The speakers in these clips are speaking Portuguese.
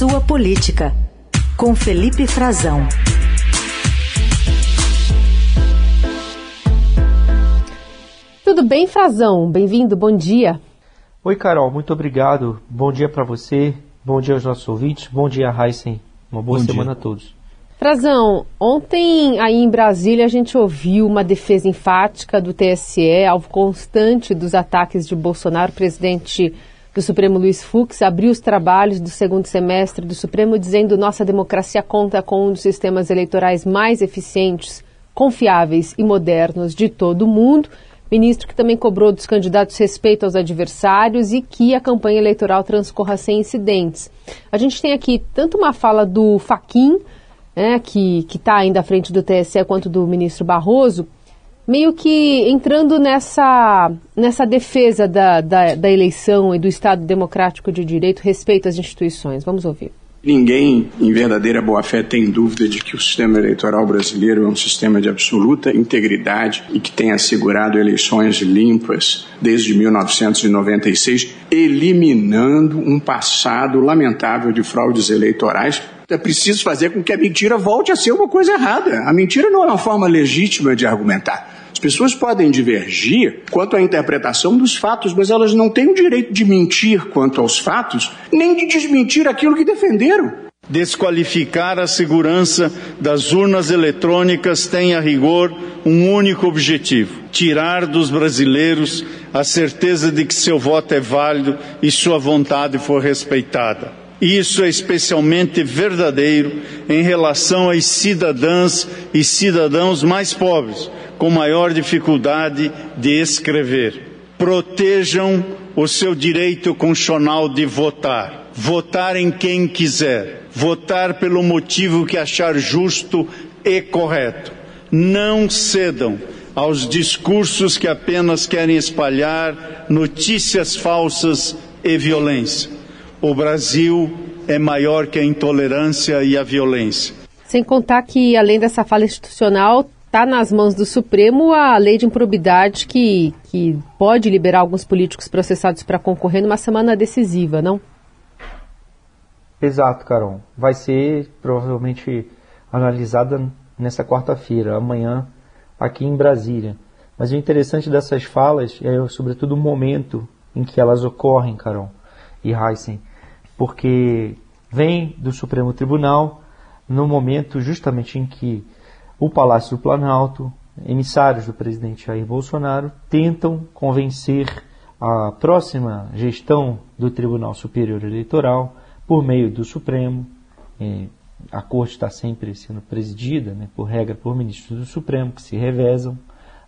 Sua Política, com Felipe Frazão. Tudo bem, Frazão? Bem-vindo, bom dia. Oi, Carol, muito obrigado. Bom dia para você, bom dia aos nossos ouvintes, bom dia, Heisen. Uma boa bom semana dia. a todos. Frazão, ontem aí em Brasília a gente ouviu uma defesa enfática do TSE, alvo constante dos ataques de Bolsonaro, presidente do Supremo Luiz Fux abriu os trabalhos do segundo semestre do Supremo dizendo nossa democracia conta com um dos sistemas eleitorais mais eficientes, confiáveis e modernos de todo o mundo. Ministro que também cobrou dos candidatos respeito aos adversários e que a campanha eleitoral transcorra sem incidentes. A gente tem aqui tanto uma fala do Faquim, né, que está ainda à frente do TSE, quanto do ministro Barroso, meio que entrando nessa, nessa defesa da, da, da eleição e do Estado democrático de direito, respeito às instituições. Vamos ouvir. Ninguém, em verdadeira boa-fé, tem dúvida de que o sistema eleitoral brasileiro é um sistema de absoluta integridade e que tem assegurado eleições limpas desde 1996, eliminando um passado lamentável de fraudes eleitorais é preciso fazer com que a mentira volte a ser uma coisa errada. A mentira não é uma forma legítima de argumentar. As pessoas podem divergir quanto à interpretação dos fatos, mas elas não têm o direito de mentir quanto aos fatos, nem de desmentir aquilo que defenderam. Desqualificar a segurança das urnas eletrônicas tem, a rigor, um único objetivo: tirar dos brasileiros a certeza de que seu voto é válido e sua vontade for respeitada. Isso é especialmente verdadeiro em relação às cidadãs e cidadãos mais pobres, com maior dificuldade de escrever. Protejam o seu direito constitucional de votar. Votar em quem quiser. Votar pelo motivo que achar justo e correto. Não cedam aos discursos que apenas querem espalhar notícias falsas e violência o Brasil é maior que a intolerância e a violência. Sem contar que, além dessa fala institucional, está nas mãos do Supremo a lei de improbidade que, que pode liberar alguns políticos processados para concorrer numa semana decisiva, não? Exato, Carol. Vai ser provavelmente analisada nessa quarta-feira, amanhã, aqui em Brasília. Mas o interessante dessas falas é, sobretudo, o momento em que elas ocorrem, Carol e Heisen porque vem do Supremo Tribunal no momento justamente em que o Palácio do Planalto, emissários do presidente Jair Bolsonaro, tentam convencer a próxima gestão do Tribunal Superior Eleitoral por meio do Supremo. a corte está sempre sendo presidida, né, por regra, por ministros do Supremo que se revezam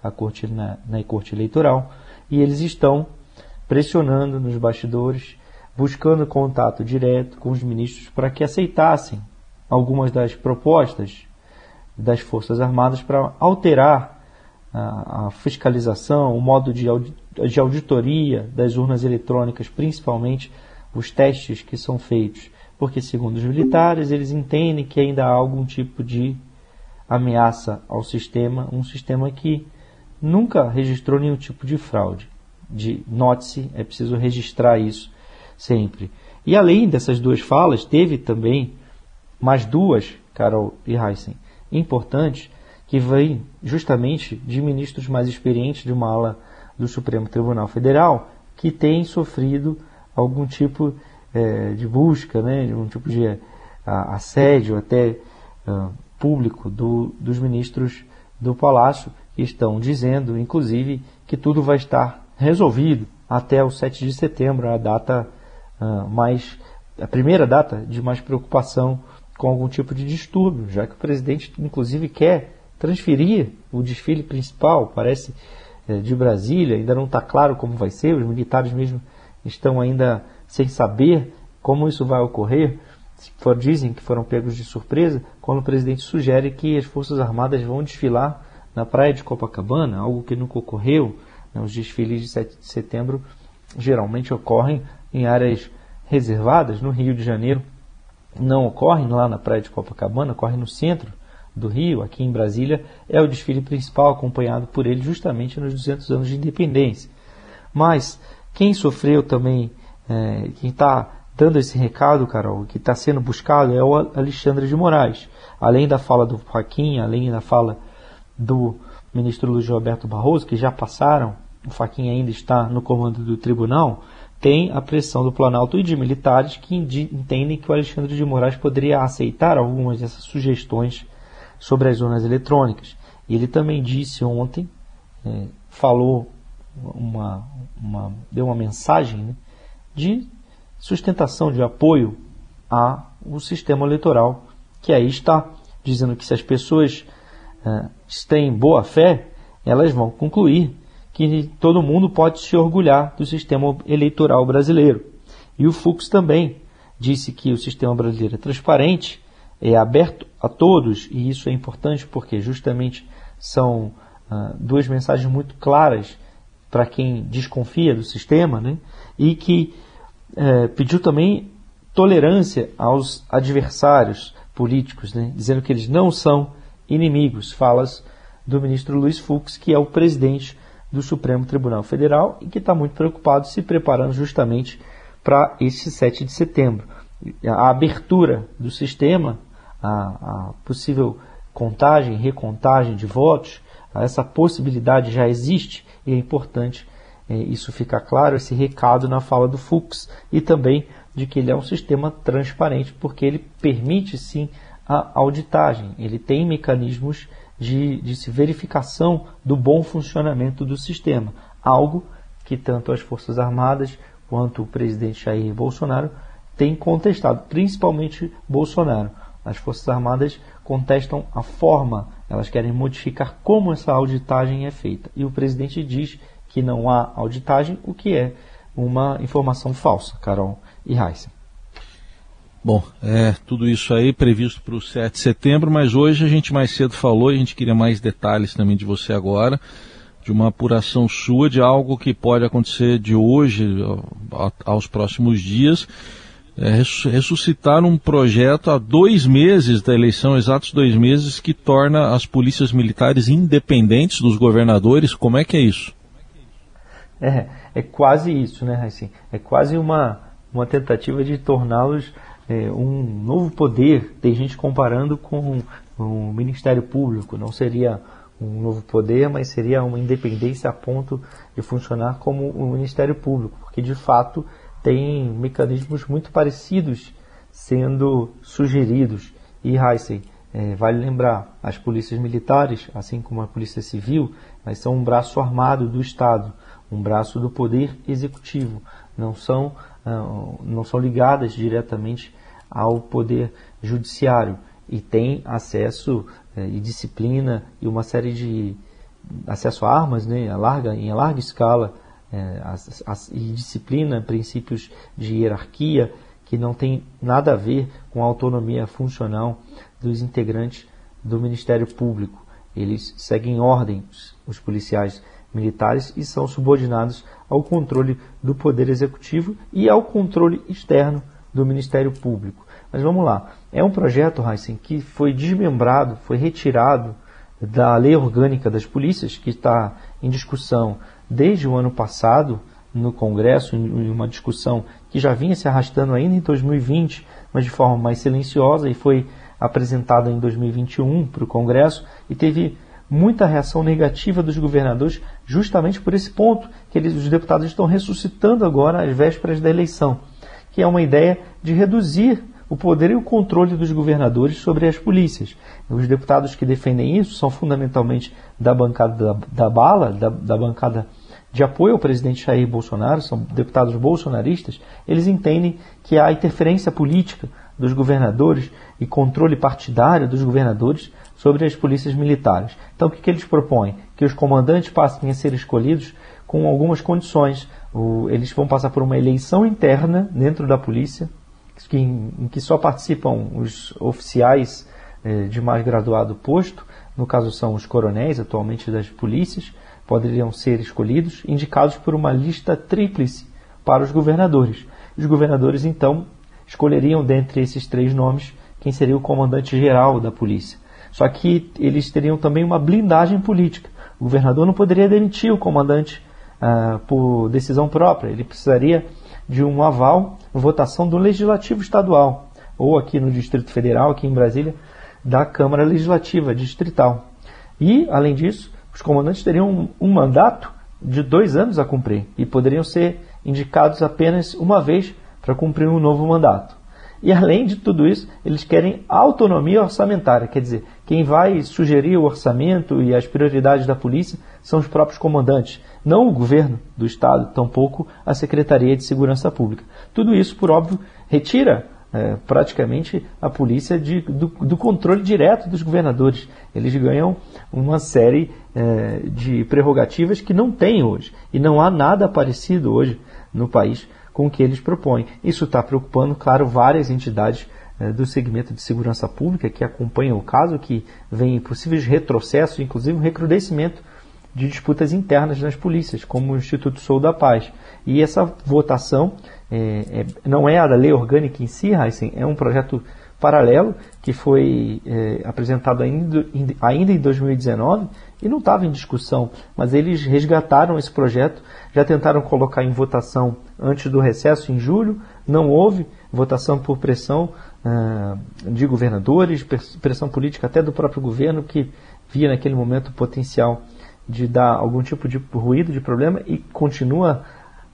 a corte na, na corte eleitoral e eles estão pressionando nos bastidores buscando contato direto com os ministros para que aceitassem algumas das propostas das Forças Armadas para alterar a, fiscalização, o modo de, de auditoria das urnas eletrônicas, principalmente os testes que são feitos. Porque, segundo os militares, eles entendem que ainda há algum tipo de ameaça ao sistema, um sistema que nunca registrou nenhum tipo de fraude. De note-se, é preciso registrar isso sempre. E além dessas duas falas, teve também mais duas, Carol e Heisen, importantes, que vêm justamente de ministros mais experientes de uma ala do Supremo Tribunal Federal, que têm sofrido algum tipo é, de busca, né, um tipo de a, assédio até uh, público do, dos ministros do Palácio, que estão dizendo, inclusive, que tudo vai estar resolvido até o 7 de setembro, a data uh, mais a primeira data de mais preocupação com algum tipo de distúrbio, já que o presidente, inclusive, quer transferir o desfile principal, parece, eh, de Brasília, ainda não está claro como vai ser, os militares mesmo estão ainda sem saber como isso vai ocorrer. Dizem que foram pegos de surpresa quando o presidente sugere que as Forças Armadas vão desfilar na praia de Copacabana, algo que nunca ocorreu. Né? Os desfiles de 7 de setembro geralmente ocorrem em áreas reservadas, no Rio de Janeiro, não ocorrem lá na praia de Copacabana, ocorre no centro do Rio, aqui em Brasília, é o desfile principal, acompanhado por ele justamente nos 200 anos de independência. Mas quem sofreu também, é, quem está dando esse recado, Carol, que está sendo buscado é o Alexandre de Moraes. Além da fala do Faquin, além da fala do ministro Luiz Roberto Barroso, que já passaram, o Faquin ainda está no comando do tribunal, tem a pressão do Planalto e de militares que entendem que o Alexandre de Moraes poderia aceitar algumas dessas sugestões sobre as zonas eletrônicas. Ele também disse ontem, é, falou uma, uma, deu uma mensagem né, de sustentação, de apoio ao sistema eleitoral, que aí está dizendo que se as pessoas uh, têm boa fé, elas vão concluir que todo mundo pode se orgulhar do sistema eleitoral brasileiro. E o Fux também disse que o sistema brasileiro é transparente, é aberto a todos, e isso é importante porque justamente são uh, duas mensagens muito claras para quem desconfia do sistema, né? e que uh, pediu também tolerância aos adversários políticos, né? dizendo que eles não são inimigos. Falas do ministro Luiz Fux, que é o presidente do Supremo Tribunal Federal e que está muito preocupado se preparando justamente para esse 7 de setembro. A abertura do sistema, a, a possível contagem, recontagem de votos, essa possibilidade já existe e é importante é, isso ficar claro, esse recado na fala do Fux e também de que ele é um sistema transparente, porque ele permite sim a auditagem, ele tem mecanismos de, de verificação do bom funcionamento do sistema, algo que tanto as Forças Armadas quanto o presidente Jair Bolsonaro têm contestado, principalmente Bolsonaro. As Forças Armadas contestam a forma, elas querem modificar como essa auditagem é feita. E o presidente diz que não há auditagem, o que é uma informação falsa, Carol e Heisen. Bom, é tudo isso aí previsto para o 7 de setembro, mas hoje a gente mais cedo falou e a gente queria mais detalhes também de você agora, de uma apuração sua de algo que pode acontecer de hoje aos próximos dias. É, ressuscitar um projeto há dois meses da eleição, exatos dois meses, que torna as polícias militares independentes dos governadores. Como é que é isso? É, é quase isso, né, Raicin? É quase uma, uma tentativa de torná-los é, um novo poder. Tem gente comparando com o Ministério Público. Não seria um novo poder, mas seria uma independência a ponto de funcionar como o Ministério Público, porque de fato tem mecanismos muito parecidos sendo sugeridos. E Heisen, é, vale lembrar, as polícias militares, assim como a polícia civil, mas são um braço armado do Estado, um braço do poder executivo. Não são, não são ligadas diretamente ao poder judiciário e tem acesso eh, e disciplina e uma série de acesso a armas né, a larga, em larga escala eh, e disciplina, princípios de hierarquia que não tem nada a ver com a autonomia funcional dos integrantes do Ministério Público. Eles seguem ordens, os policiais militares, e são subordinados ao controle do Poder Executivo e ao controle externo do Ministério Público. Mas vamos lá. É um projeto, Heisen, que foi desmembrado, foi retirado da lei orgânica das polícias, que está em discussão desde o ano passado no Congresso, em uma discussão que já vinha se arrastando ainda em 2020, mas de forma mais silenciosa, e foi apresentada em 2021 para o Congresso, e teve muita reação negativa dos governadores, justamente por esse ponto, que eles, os deputados estão ressuscitando agora às vésperas da eleição que é uma ideia de reduzir o poder e o controle dos governadores sobre as polícias. Os deputados que defendem isso são fundamentalmente da bancada da, da bala, da, da bancada de apoio ao presidente Jair Bolsonaro, são deputados bolsonaristas, eles entendem que há interferência política dos governadores e controle partidário dos governadores sobre as polícias militares. Então, o que, que eles propõem? Que os comandantes passem a ser escolhidos com algumas condições, o, eles vão passar por uma eleição interna dentro da polícia, que, em, que só participam os oficiais eh, de mais graduado posto, no caso são os coronéis atualmente das polícias, poderiam ser escolhidos, indicados por uma lista tríplice para os governadores. Os governadores, então, escolheriam dentre esses três nomes quem seria o comandante geral da polícia. Só que eles teriam também uma blindagem política. O governador não poderia demitir o comandante uh, por decisão própria. Ele precisaria de um aval votação do Legislativo Estadual, ou aqui no Distrito Federal, aqui em Brasília, da Câmara Legislativa Distrital. E, além disso, os comandantes teriam um, um mandato de dois anos a cumprir e poderiam ser indicados apenas uma vez para cumprir um novo mandato. E além de tudo isso, eles querem autonomia orçamentária, quer dizer, quem vai sugerir o orçamento e as prioridades da polícia são os próprios comandantes, não o governo do estado, tampouco a Secretaria de Segurança Pública. Tudo isso, por óbvio, retira é, praticamente a polícia de, do, do, controle direto dos governadores. Eles ganham uma série é, de prerrogativas que não tem hoje. E não há nada parecido hoje no país com o que eles propõem. Isso está preocupando, claro, várias entidades é, do segmento de segurança pública que acompanham o caso, que vem possíveis retrocessos, inclusive um recrudescimento de disputas internas nas polícias, como o Instituto Sou da Paz. E essa votação é, é, não é a da lei orgânica em si, Heisen, é um projeto paralelo que foi é, apresentado ainda em 2019 e não estava em discussão, mas eles resgataram esse projeto, já tentaram colocar em votação antes do recesso em julho, não houve votação por pressão ah, de governadores, pressão política até do próprio governo que via naquele momento potencial de dar algum tipo de ruído, de problema e continua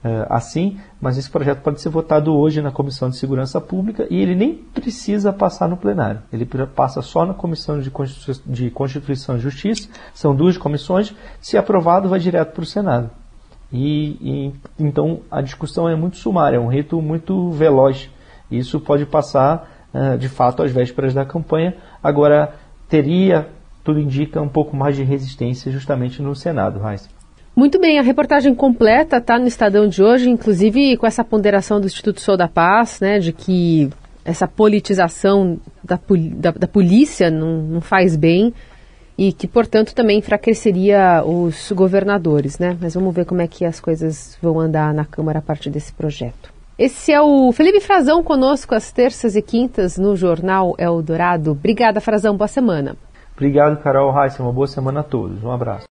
uh, assim, mas esse projeto pode ser votado hoje na Comissão de Segurança Pública e ele nem precisa passar no plenário. Ele passa só na Comissão de de Constituição e Justiça, são duas comissões, se aprovado vai direto para o Senado. E, e, então a discussão é muito sumária, é um rito muito veloz. Isso pode passar uh, de fato às vésperas da campanha. Agora teria tudo indica um pouco mais de resistência justamente no Senado, Raíssa. Muito bem, a reportagem completa está no Estadão de hoje, inclusive com essa ponderação do Instituto Sou da Paz, né, de que essa politização da, da, da polícia não, não, faz bem e que, portanto, também enfraqueceria os governadores, né? Mas vamos ver como é que as coisas vão andar na Câmara a partir desse projeto. Esse é o Felipe Frazão conosco às terças e quintas no Jornal Eldorado. Obrigada, Frazão. Boa semana. Obrigado, Carol Reis. Uma boa semana a todos. Um abraço.